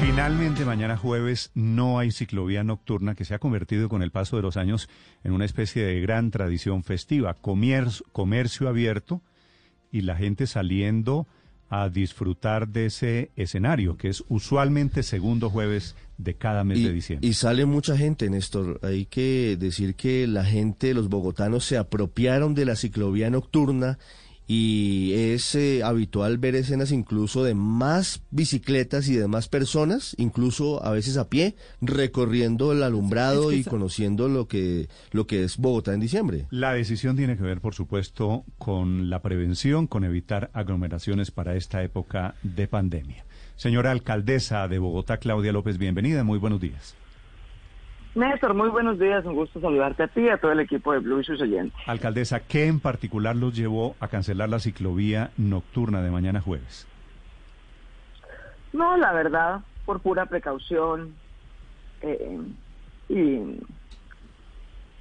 Finalmente, mañana jueves no hay ciclovía nocturna que se ha convertido con el paso de los años en una especie de gran tradición festiva. Comercio, comercio abierto y la gente saliendo a disfrutar de ese escenario, que es usualmente segundo jueves de cada mes y, de diciembre. Y sale mucha gente, Néstor. Hay que decir que la gente, los bogotanos, se apropiaron de la ciclovía nocturna y es eh, habitual ver escenas incluso de más bicicletas y de más personas, incluso a veces a pie, recorriendo el alumbrado Es que y conociendo lo que, lo que es Bogotá en diciembre. La decisión tiene que ver, por supuesto, con la prevención, con evitar aglomeraciones para esta época de pandemia. Señora alcaldesa de Bogotá, Claudia López, bienvenida, muy buenos días. Néstor, muy buenos días, un gusto saludarte a ti y a todo el equipo de Blue y sus oyentes. Alcaldesa, ¿qué en particular los llevó a cancelar la ciclovía nocturna de mañana jueves? No, la verdad, por pura precaución eh, y,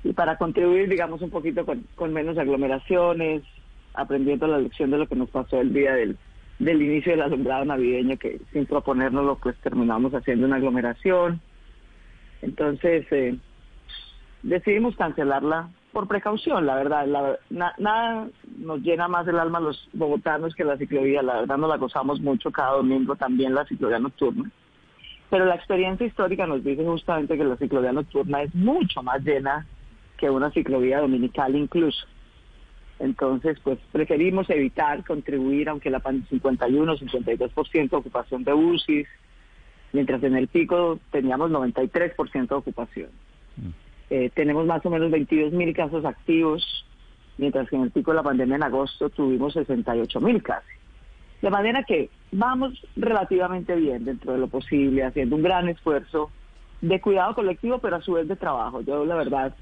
y para contribuir, digamos, un poquito con, con menos aglomeraciones, aprendiendo la lección de lo que nos pasó el día del, del inicio del alumbrado navideño, que sin proponérnoslo, pues terminamos haciendo una aglomeración. Entonces, eh, decidimos cancelarla por precaución, la verdad. La- na- nada nos llena más el alma a los bogotanos que la ciclovía. La verdad nos la gozamos mucho cada domingo también la ciclovía nocturna. Pero la experiencia histórica nos dice justamente que la ciclovía nocturna es mucho más llena que una ciclovía dominical incluso. Entonces, pues preferimos evitar contribuir, aunque la pan- 51, 52% de ocupación de UCIs, mientras en el pico teníamos 93% de ocupación. Eh, tenemos más o menos 22 mil casos activos, mientras que en el pico de la pandemia en agosto tuvimos 68 mil casi. De manera que vamos relativamente bien dentro de lo posible, haciendo un gran esfuerzo de cuidado colectivo, pero a su vez de trabajo. Yo, la verdad,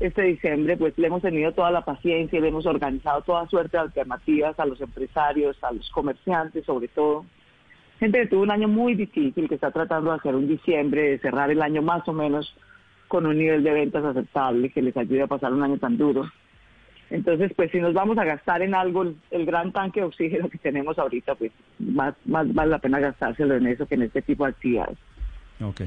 este diciembre pues le hemos tenido toda la paciencia y le hemos organizado toda suerte de alternativas a los empresarios, a los comerciantes sobre todo. Gente que tuvo un año muy difícil, que está tratando de hacer un diciembre, de cerrar el año más o menos con un nivel de ventas aceptable que les ayude a pasar un año tan duro. Entonces, pues si nos vamos a gastar en algo el, el gran tanque de oxígeno que tenemos ahorita, pues más, más vale la pena gastárselo en eso que en este tipo de actividades.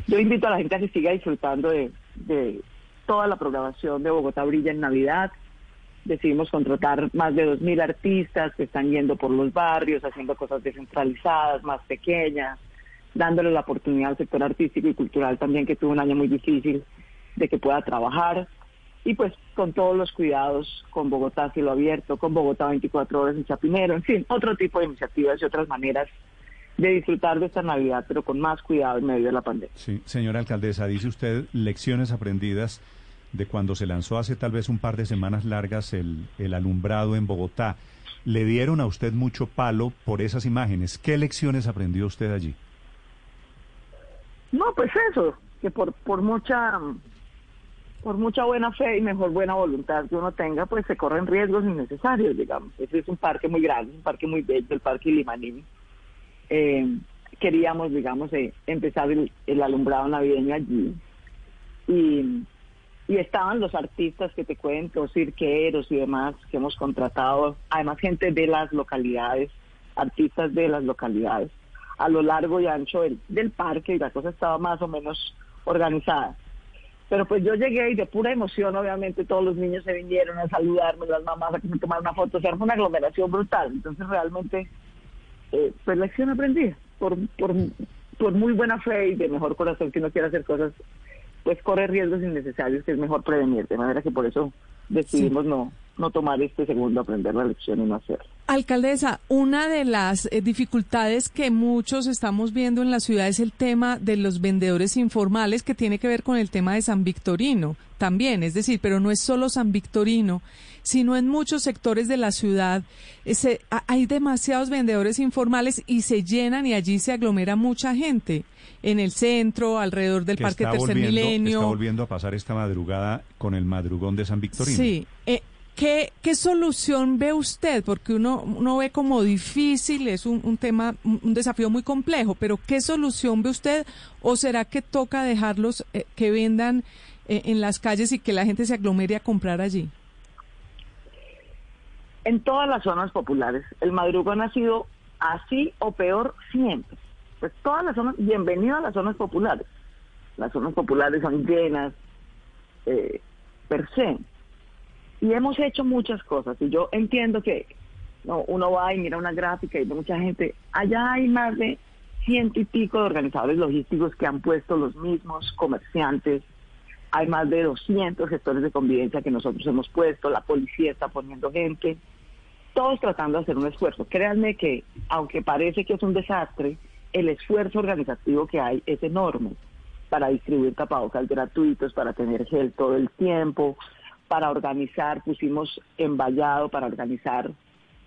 Yo invito a la gente a que siga disfrutando de, de toda la programación de Bogotá Brilla en Navidad. Decidimos contratar más de 2.000 artistas que están yendo por los barrios, haciendo cosas descentralizadas, más pequeñas, dándole la oportunidad al sector artístico y cultural también, que tuvo un año muy difícil, de que pueda trabajar. Y pues con todos los cuidados, con Bogotá cielo abierto, con Bogotá 24 horas en Chapinero, en fin, otro tipo de iniciativas y otras maneras de disfrutar de esta Navidad, pero con más cuidado en medio de la pandemia. Sí, señora alcaldesa, dice usted lecciones aprendidas de cuando se lanzó hace tal vez un par de semanas largas el, el alumbrado en Bogotá. Le dieron a usted mucho palo por esas imágenes. ¿Qué lecciones aprendió usted allí? No, pues eso, que por, por mucha por mucha buena fe y mejor buena voluntad que uno tenga, pues se corren riesgos innecesarios, digamos. Ese es un parque muy grande, un parque muy bello, el Parque Limaní. Eh, queríamos, digamos, eh, empezar el, el alumbrado navideño allí. Y, y estaban los artistas que te cuento, cirqueros y demás que hemos contratado, además gente de las localidades, artistas de las localidades, a lo largo y ancho del, parque y la cosa estaba más o menos organizada. Pero pues yo llegué y de pura emoción, obviamente, todos los niños se vinieron a saludarme, las mamás a que me tomaran una foto, o sea, fue una aglomeración brutal. Entonces realmente, eh, pues lección aprendida, por, por, por muy buena fe y de mejor corazón que uno quiera hacer cosas, pues corre riesgos innecesarios que es mejor prevenir, de manera que por eso decidimos no, no tomar este segundo, aprender la lección y no hacerlo. Alcaldesa, una de las eh, dificultades que muchos estamos viendo en la ciudad es el tema de los vendedores informales que tiene que ver con el tema de San Victorino también, es decir, pero no es solo San Victorino, sino en muchos sectores de la ciudad a- hay demasiados vendedores informales y se llenan y allí se aglomera mucha gente en el centro, alrededor del que Parque Tercer Milenio. está volviendo a pasar esta madrugada con el madrugón de San Victorino. Sí. Eh, ¿qué, ¿Qué solución ve usted? Porque uno, uno ve como difícil, es un, un tema, un, un desafío muy complejo, pero ¿qué solución ve usted? ¿O será que toca dejarlos eh, que vendan eh, en las calles y que la gente se aglomere a comprar allí? En todas las zonas populares, el madrugón ha sido así o peor siempre. Pues todas las zonas, bienvenido a las zonas populares. Las zonas populares son llenas eh, per se. Y hemos hecho muchas cosas. Y yo entiendo que no, uno va y mira una gráfica y ve mucha gente. Allá hay más de ciento y pico de organizadores logísticos que han puesto los mismos comerciantes. Hay más de 200 gestores de convivencia que nosotros hemos puesto. La policía está poniendo gente. Todos tratando de hacer un esfuerzo. Créanme que, aunque parece que es un desastre, el esfuerzo organizativo que hay es enorme para distribuir tapabocas gratuitos, para tener gel todo el tiempo, para organizar, pusimos envallado para organizar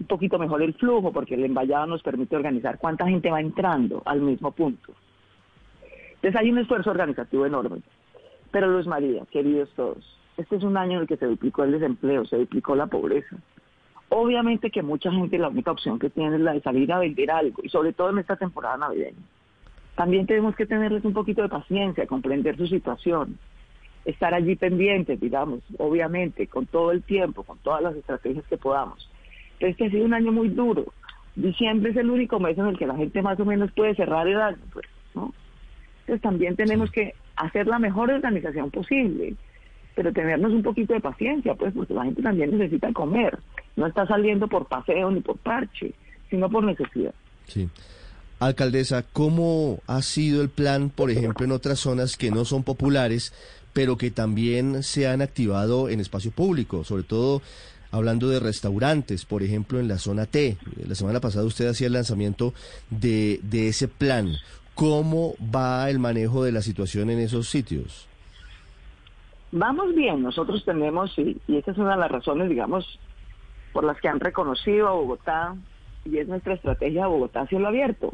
un poquito mejor el flujo, porque el envallado nos permite organizar cuánta gente va entrando al mismo punto. Entonces hay un esfuerzo organizativo enorme. Pero Luis María, queridos todos, este es un año en el que se duplicó el desempleo, se duplicó la pobreza. Obviamente que mucha gente la única opción que tiene es la de salir a vender algo, y sobre todo en esta temporada navideña. También tenemos que tenerles un poquito de paciencia, comprender su situación, estar allí pendientes, digamos, obviamente, con todo el tiempo, con todas las estrategias que podamos. Este ha sido un año muy duro. Diciembre es el único mes en el que la gente más o menos puede cerrar el año, pues, ¿no? Entonces también tenemos que hacer la mejor organización posible, pero tenernos un poquito de paciencia, pues, porque la gente también necesita comer. No está saliendo por paseo ni por parche, sino por necesidad. Sí. Alcaldesa, ¿cómo ha sido el plan, por ejemplo, en otras zonas que no son populares, pero que también se han activado en espacio público, sobre todo hablando de restaurantes, por ejemplo, en la zona T. La semana pasada usted hacía el lanzamiento de, de ese plan. ¿Cómo va el manejo de la situación en esos sitios? Vamos bien, nosotros tenemos, y, y esa es una de las razones, digamos, por las que han reconocido a Bogotá, y es nuestra estrategia de Bogotá cielo abierto.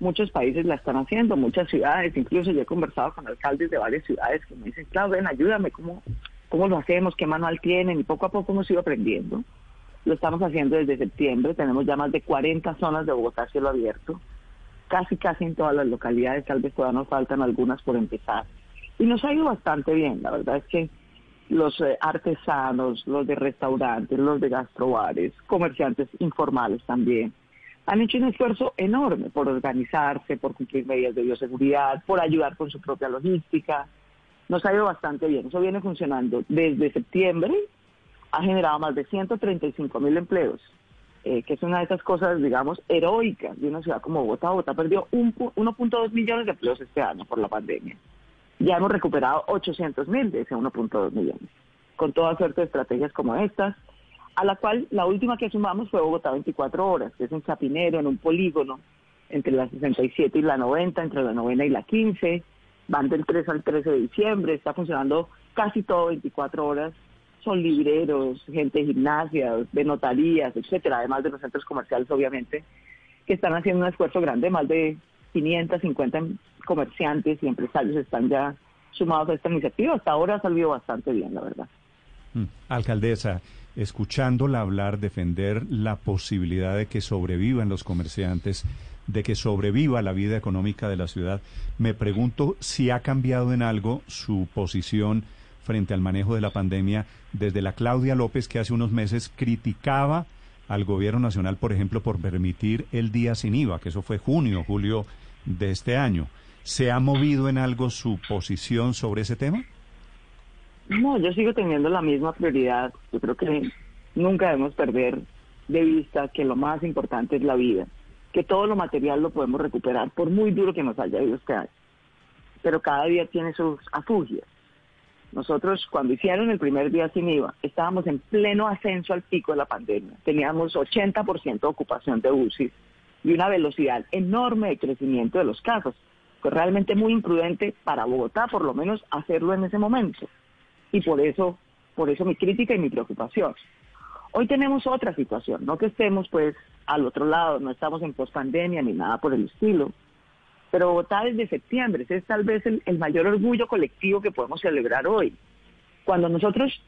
Muchos países la están haciendo, muchas ciudades, incluso yo he conversado con alcaldes de varias ciudades que me dicen, claro, ven, ayúdame, ¿cómo, cómo lo hacemos, qué manual tienen, y poco a poco hemos ido aprendiendo. Lo estamos haciendo desde septiembre, tenemos ya más de 40 zonas de Bogotá cielo abierto, casi casi en todas las localidades, tal vez todavía nos faltan algunas por empezar. Y nos ha ido bastante bien, la verdad es que los eh, artesanos, los de restaurantes, los de gastrobares, comerciantes informales también, han hecho un esfuerzo enorme por organizarse, por cumplir medidas de bioseguridad, por ayudar con su propia logística, nos ha ido bastante bien. Eso viene funcionando desde septiembre, ha generado más de 135 mil empleos, eh, que es una de esas cosas, digamos, heroicas de una ciudad como Bogotá. Bogotá perdió 1.2 millones de empleos este año por la pandemia. Ya hemos recuperado 800 mil de ese 1.2 millones, con toda suerte de estrategias como estas, a la cual la última que sumamos fue Bogotá 24 horas, que es un chapinero en un polígono entre la 67 y la 90, entre la novena y la 15, van del 3 al 13 de diciembre, está funcionando casi todo 24 horas, son libreros, gente de gimnasias, de notarías, etcétera, además de los centros comerciales, obviamente, que están haciendo un esfuerzo grande, más de 550 comerciantes y empresarios están ya sumados a esta iniciativa. Hasta ahora ha salido bastante bien, la verdad. Mm. Alcaldesa, escuchándola hablar, defender la posibilidad de que sobrevivan los comerciantes, de que sobreviva la vida económica de la ciudad, me pregunto si ha cambiado en algo su posición frente al manejo de la pandemia desde la Claudia López que hace unos meses criticaba al gobierno nacional, por ejemplo, por permitir el día sin IVA, que eso fue junio, julio de este año. ¿Se ha movido en algo su posición sobre ese tema? No, yo sigo teniendo la misma prioridad. Yo creo que nunca debemos perder de vista que lo más importante es la vida que todo lo material lo podemos recuperar, por muy duro que nos haya ido este año. Pero cada día tiene sus afugias. Nosotros, cuando hicieron el primer día sin IVA, estábamos en pleno ascenso al pico de la pandemia. Teníamos 80% de ocupación de UCI y una velocidad enorme de crecimiento de los casos. Fue realmente muy imprudente para Bogotá, por lo menos, hacerlo en ese momento. Y por eso, por eso mi crítica y mi preocupación. Hoy tenemos otra situación, no que estemos pues al otro lado, no estamos en pospandemia ni nada por el estilo, pero Bogotá desde septiembre, es tal vez el, mayor orgullo colectivo que podemos celebrar hoy. Cuando nosotros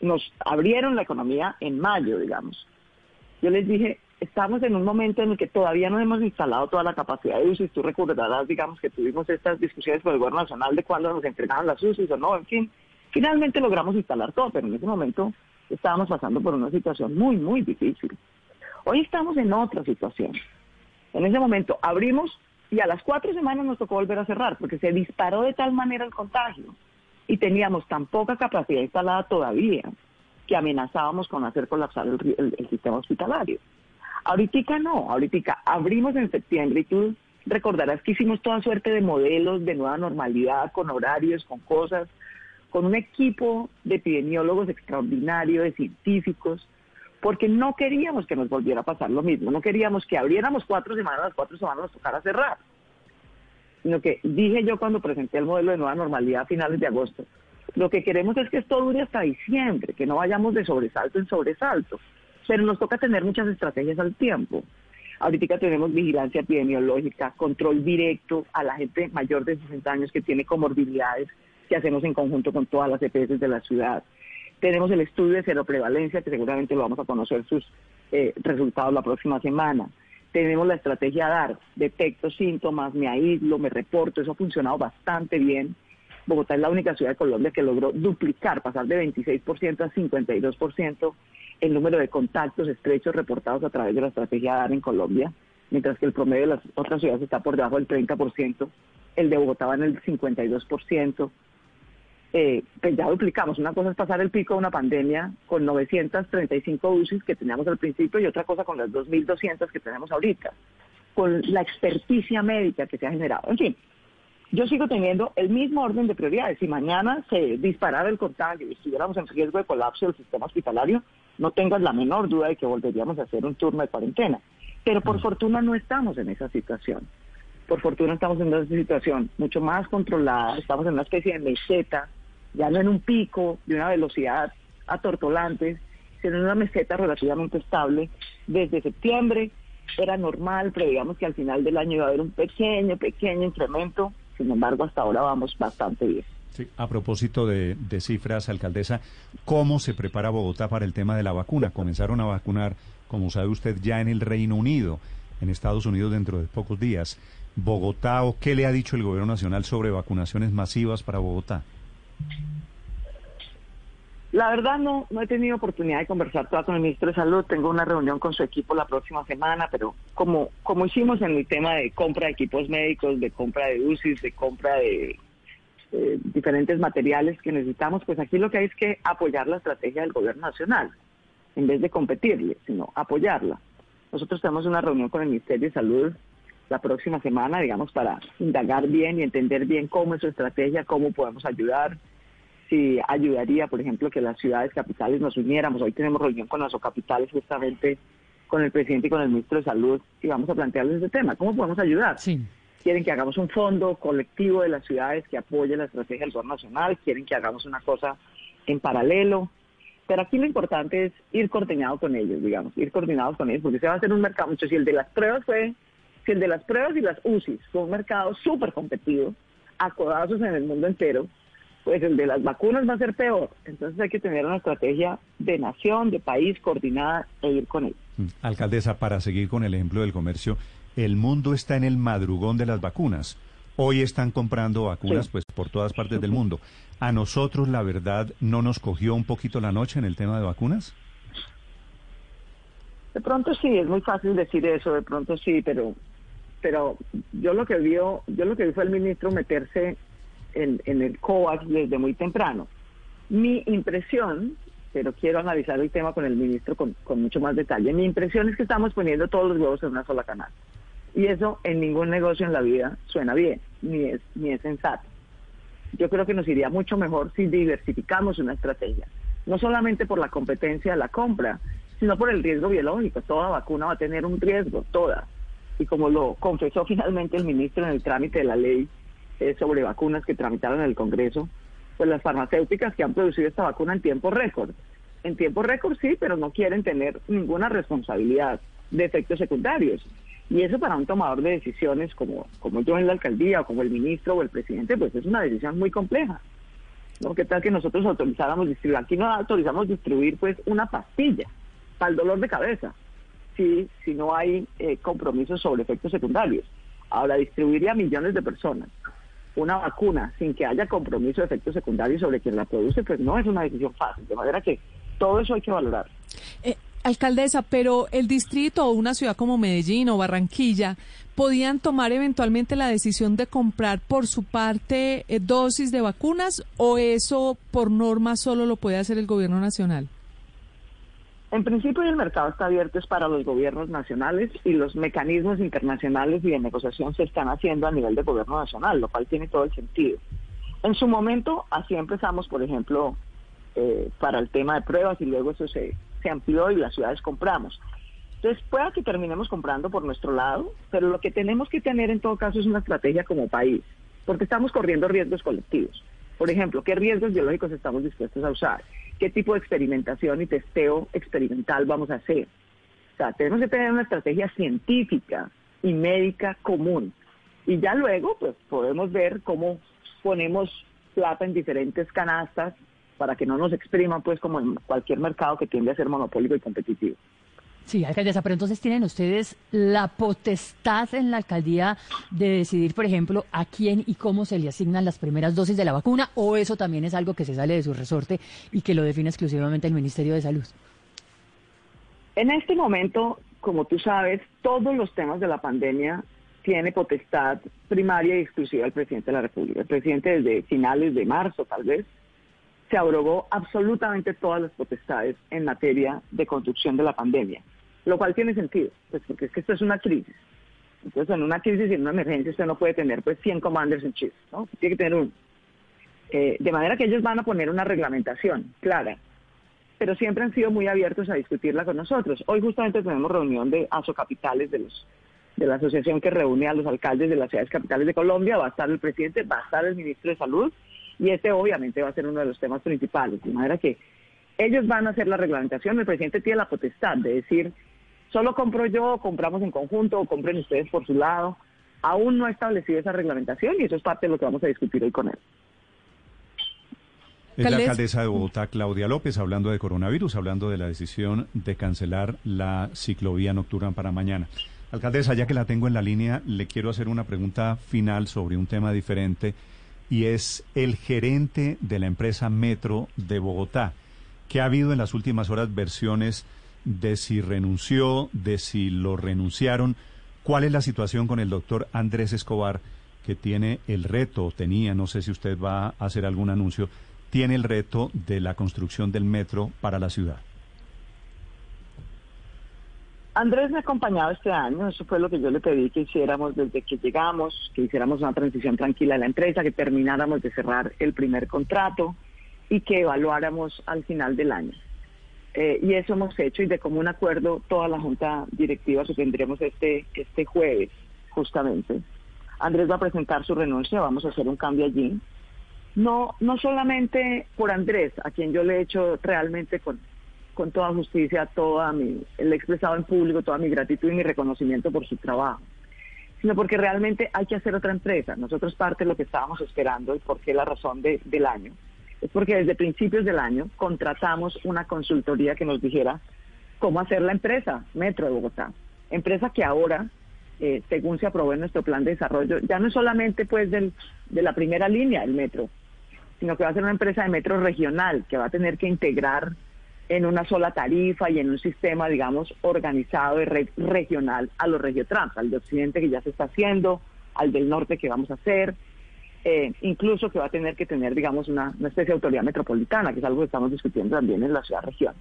nos abrieron la economía en mayo, digamos, yo les dije, estamos en un momento en el que todavía no hemos instalado toda la capacidad de UCI. Tú recordarás, digamos, que tuvimos estas discusiones con el gobierno nacional de cuándo nos entregaban las UCI o no, en fin. Finalmente logramos instalar todo, pero en ese momento estábamos pasando por una situación muy, muy difícil. Hoy estamos en otra situación. En ese momento abrimos Y a las cuatro semanas nos tocó volver a cerrar porque se disparó de tal manera el contagio y teníamos tan poca capacidad instalada todavía que amenazábamos con hacer colapsar el, sistema hospitalario. Ahorita no, ahorita abrimos en septiembre y tú recordarás que hicimos toda suerte de modelos de nueva normalidad, con horarios, con cosas, con un equipo de epidemiólogos extraordinario, de científicos, porque no queríamos que nos volviera a pasar lo mismo, no queríamos que abriéramos cuatro semanas, las cuatro semanas nos tocara cerrar, sino que dije yo cuando presenté el modelo de nueva normalidad a finales de agosto, lo que queremos es que esto dure hasta diciembre, que no vayamos de sobresalto en sobresalto, pero nos toca tener muchas estrategias al tiempo. Ahorita tenemos vigilancia epidemiológica, control directo a la gente mayor de 60 años que tiene comorbilidades que hacemos en conjunto con todas las EPS de la ciudad. Tenemos el estudio de cero prevalencia, que seguramente lo vamos a conocer sus eh, resultados la próxima semana. Tenemos la estrategia DAR, detecto síntomas, me aíslo, me reporto, eso ha funcionado bastante bien. Bogotá es la única ciudad de Colombia que logró duplicar, pasar de 26% a 52% el número de contactos estrechos reportados a través de la estrategia DAR en Colombia, mientras que el promedio de las otras ciudades está por debajo del 30%, el de Bogotá va en el 52%, eh, pues ya duplicamos. Una cosa es pasar el pico de una pandemia con 935 UCIs que teníamos al principio y otra cosa con las 2.200 que tenemos ahorita, con la experticia médica que se ha generado. En fin, yo sigo teniendo el mismo orden de prioridades. Si mañana se disparara el contagio y estuviéramos en riesgo de colapso del sistema hospitalario, no tengas la menor duda de que volveríamos a hacer un turno de cuarentena. Pero por mm. fortuna no estamos en esa situación. Por fortuna estamos en una situación mucho más controlada, estamos en una especie de meseta ya no en un pico de una velocidad atortolante, sino en una meseta relativamente estable. Desde septiembre era normal, preveíamos que al final del año iba a haber un pequeño, pequeño incremento, sin embargo hasta ahora vamos bastante bien. Sí, a propósito de, de cifras, alcaldesa, ¿cómo se prepara Bogotá para el tema de la vacuna? Comenzaron a vacunar, como sabe usted, ya en el Reino Unido, en Estados Unidos dentro de pocos días. Bogotá, ¿o qué le ha dicho el gobierno nacional sobre vacunaciones masivas para Bogotá? La verdad no, no he tenido oportunidad de conversar toda con el ministro de Salud. Tengo una reunión con su equipo la próxima semana, pero como, como hicimos en el tema de compra de equipos médicos, de compra de UCIs, de compra de diferentes materiales que necesitamos, pues aquí lo que hay es que apoyar la estrategia del gobierno nacional, en vez de competirle, sino apoyarla. Nosotros tenemos una reunión con el Ministerio de Salud la próxima semana, digamos, para indagar bien y entender bien cómo es su estrategia, cómo podemos ayudar, si ayudaría, por ejemplo, que las ciudades capitales nos uniéramos. Hoy tenemos reunión con las capitales justamente con el presidente y con el ministro de Salud y vamos a plantearles ese tema. ¿Cómo podemos ayudar? Sí. Quieren que hagamos un fondo colectivo de las ciudades que apoye la estrategia del gobierno nacional, quieren que hagamos una cosa en paralelo. Pero aquí lo importante es ir coordinado con ellos, digamos, ir coordinados con ellos, porque se va a hacer un mercado mucho. Si el de las pruebas fue, si el de las pruebas y las UCIs fue un mercado súper competitivo, a codazos en el mundo entero, pues el de las vacunas va a ser peor. Entonces hay que tener una estrategia de nación, de país coordinada e ir con él. Mm. Alcaldesa, para seguir con el ejemplo del comercio, el mundo está en el madrugón de las vacunas. Hoy están comprando vacunas pues por todas partes del mundo. ¿A nosotros la verdad no nos cogió un poquito la noche en el tema de vacunas? De pronto sí, es muy fácil decir eso, de pronto sí, pero pero yo lo que vio, yo lo que vi fue el ministro meterse en, el COVAX desde muy temprano. Mi impresión, pero quiero analizar el tema con el ministro con, mucho más detalle, mi impresión es que estamos poniendo todos los huevos en una sola canasta. Y eso en ningún negocio en la vida suena bien, ni es, ni es sensato. Yo creo que nos iría mucho mejor si diversificamos una estrategia, no solamente por la competencia de la compra, sino por el riesgo biológico. Toda vacuna va a tener un riesgo, toda. Y como lo confesó finalmente el ministro en el trámite de la ley, eh, sobre vacunas que tramitaron en el Congreso, pues las farmacéuticas que han producido esta vacuna en tiempo récord. En tiempo récord sí, pero no quieren tener ninguna responsabilidad de efectos secundarios. Y eso para un tomador de decisiones como, como yo en la alcaldía o como el ministro o el presidente, pues es una decisión muy compleja. ¿no? ¿Qué tal que nosotros autorizáramos distribuir? Aquí no autorizamos distribuir pues una pastilla para el dolor de cabeza, si, si no hay eh, compromisos sobre efectos secundarios. Ahora, distribuiría a millones de personas una vacuna sin que haya compromiso de efectos secundarios sobre quien la produce, pues no es una decisión fácil. De manera que todo eso hay que valorar. Eh, alcaldesa, pero el distrito o una ciudad como Medellín o Barranquilla ¿podían tomar eventualmente la decisión de comprar por su parte eh, dosis de vacunas o eso por norma solo lo puede hacer el gobierno nacional? En principio el mercado está abierto es para los gobiernos nacionales y los mecanismos internacionales y de negociación se están haciendo a nivel de gobierno nacional, lo cual tiene todo el sentido. En su momento así empezamos, por ejemplo, eh, para el tema de pruebas y luego eso se, se amplió y las ciudades compramos. Entonces, pueda que terminemos comprando por nuestro lado, pero lo que tenemos que tener en todo caso es una estrategia como país, porque estamos corriendo riesgos colectivos. Por ejemplo, ¿qué riesgos biológicos estamos dispuestos a usar? ¿Qué tipo de experimentación y testeo experimental vamos a hacer? O sea, tenemos que tener una estrategia científica y médica común. Y ya luego, pues, podemos ver cómo ponemos plata en diferentes canastas para que no nos expriman, pues, como en cualquier mercado que tiende a ser monopólico y competitivo. Sí, alcaldesa, pero entonces tienen ustedes la potestad en la alcaldía de decidir, por ejemplo, a quién y cómo se le asignan las primeras dosis de la vacuna, o eso también es algo que se sale de su resorte y que lo define exclusivamente el Ministerio de Salud. En este momento, como tú sabes, todos los temas de la pandemia tiene potestad primaria y exclusiva el presidente de la República. El presidente desde finales de marzo, tal vez, se abrogó absolutamente todas las potestades en materia de conducción de la pandemia lo cual tiene sentido, pues porque es que esto es una crisis. Entonces, en una crisis y en una emergencia usted no puede tener pues 100 commanders en chief, ¿no? Tiene que tener uno. Eh, de manera que ellos van a poner una reglamentación clara, pero siempre han sido muy abiertos a discutirla con nosotros. Hoy justamente tenemos reunión de asocapitales de los de la asociación que reúne a los alcaldes de las ciudades capitales de Colombia, va a estar el presidente, va a estar el ministro de Salud y este obviamente va a ser uno de los temas principales, de manera que ellos van a hacer la reglamentación, el presidente tiene la potestad de decir Solo compro yo, compramos en conjunto, o compren ustedes por su lado. Aún no ha establecido esa reglamentación y eso es parte de lo que vamos a discutir hoy con él. Es la alcaldesa de Bogotá, Claudia López, hablando de coronavirus, hablando de la decisión de cancelar la ciclovía nocturna para mañana. Alcaldesa, ya que la tengo en la línea, le quiero hacer una pregunta final sobre un tema diferente y es el gerente de la empresa Metro de Bogotá, que ha habido en las últimas horas versiones de si renunció, de si lo renunciaron. ¿Cuál es la situación con el doctor Andrés Escobar, que tiene el reto, tenía, no sé si usted va a hacer algún anuncio, tiene el reto de la construcción del metro para la ciudad? Andrés me ha acompañado este año, eso fue lo que yo le pedí que hiciéramos desde que llegamos, que hiciéramos una transición tranquila de la empresa, que termináramos de cerrar el primer contrato y que evaluáramos al final del año. Eh, y eso hemos hecho y de común acuerdo toda la junta directiva que tendremos este, este jueves, justamente. Andrés va a presentar su renuncia, vamos a hacer un cambio allí. No, no solamente por Andrés, a quien yo le he hecho realmente con, con toda justicia, toda mi, le he expresado en público toda mi gratitud y mi reconocimiento por su trabajo, sino porque realmente hay que hacer otra empresa. Nosotros parte de lo que estábamos esperando y por qué la razón de, del año es porque desde principios del año contratamos una consultoría que nos dijera cómo hacer la empresa Metro de Bogotá. Empresa que ahora, eh, según se aprobó en nuestro plan de desarrollo, ya no es solamente pues del, de la primera línea del metro, sino que va a ser una empresa de metro regional que va a tener que integrar en una sola tarifa y en un sistema, digamos, organizado de red regional a los regiotrans, al de Occidente que ya se está haciendo, al del norte que vamos a hacer, eh, incluso que va a tener que tener, digamos, una, especie de autoridad metropolitana, que es algo que estamos discutiendo también en la ciudad-región.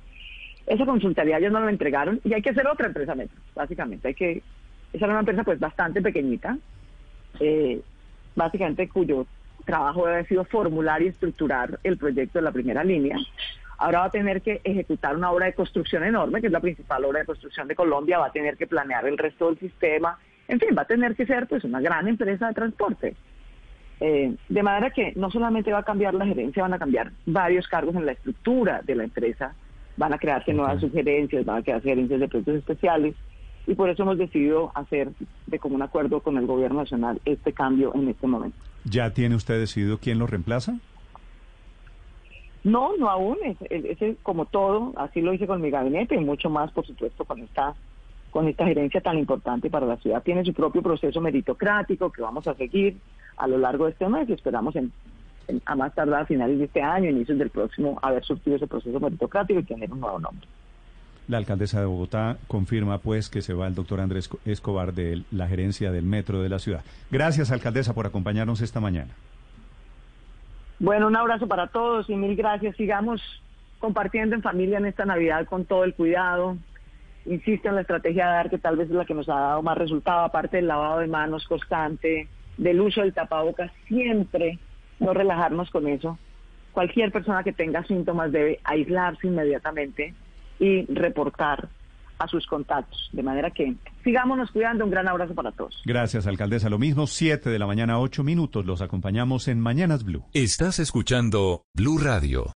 Esa consultoría ya no la entregaron y hay que hacer otra empresa metro, básicamente. Hay que, esa era una empresa pues bastante pequeñita, eh, básicamente cuyo trabajo ha sido formular y estructurar el proyecto de la primera línea. Ahora va a tener que ejecutar una obra de construcción enorme, que es la principal obra de construcción de Colombia, va a tener que planear el resto del sistema, en fin, va a tener que ser pues una gran empresa de transporte. Eh, de manera que no solamente va a cambiar la gerencia, van a cambiar varios cargos en la estructura de la empresa, van a crearse nuevas sugerencias, van a crearse gerencias de proyectos especiales y por eso hemos decidido hacer de común acuerdo con el gobierno nacional este cambio en este momento. ¿Ya tiene usted decidido quién lo reemplaza? No, no aún, es, como todo, así lo hice con mi gabinete y mucho más, por supuesto, con esta con esta gerencia tan importante para la ciudad. Tiene su propio proceso meritocrático que vamos a seguir a lo largo de este mes y esperamos en, a más tardar a finales de este año, inicios del próximo, haber surtido ese proceso meritocrático y tener un nuevo nombre. La alcaldesa de Bogotá confirma pues que se va el doctor Andrés Escobar de la gerencia del metro de la ciudad. Gracias, alcaldesa, por acompañarnos esta mañana. Bueno, un abrazo para todos y mil gracias. Sigamos compartiendo en familia en esta Navidad con todo el cuidado. Insisto en la estrategia de dar que tal vez es la que nos ha dado más resultado, aparte del lavado de manos constante, del uso del tapabocas, siempre no relajarnos con eso. Cualquier persona que tenga síntomas debe aislarse inmediatamente y reportar a sus contactos. De manera que sigámonos cuidando. Un gran abrazo para todos. Gracias, alcaldesa. Lo mismo, 7 de la mañana, 8 minutos. Los acompañamos en Mañanas Blue. Estás escuchando Blue Radio.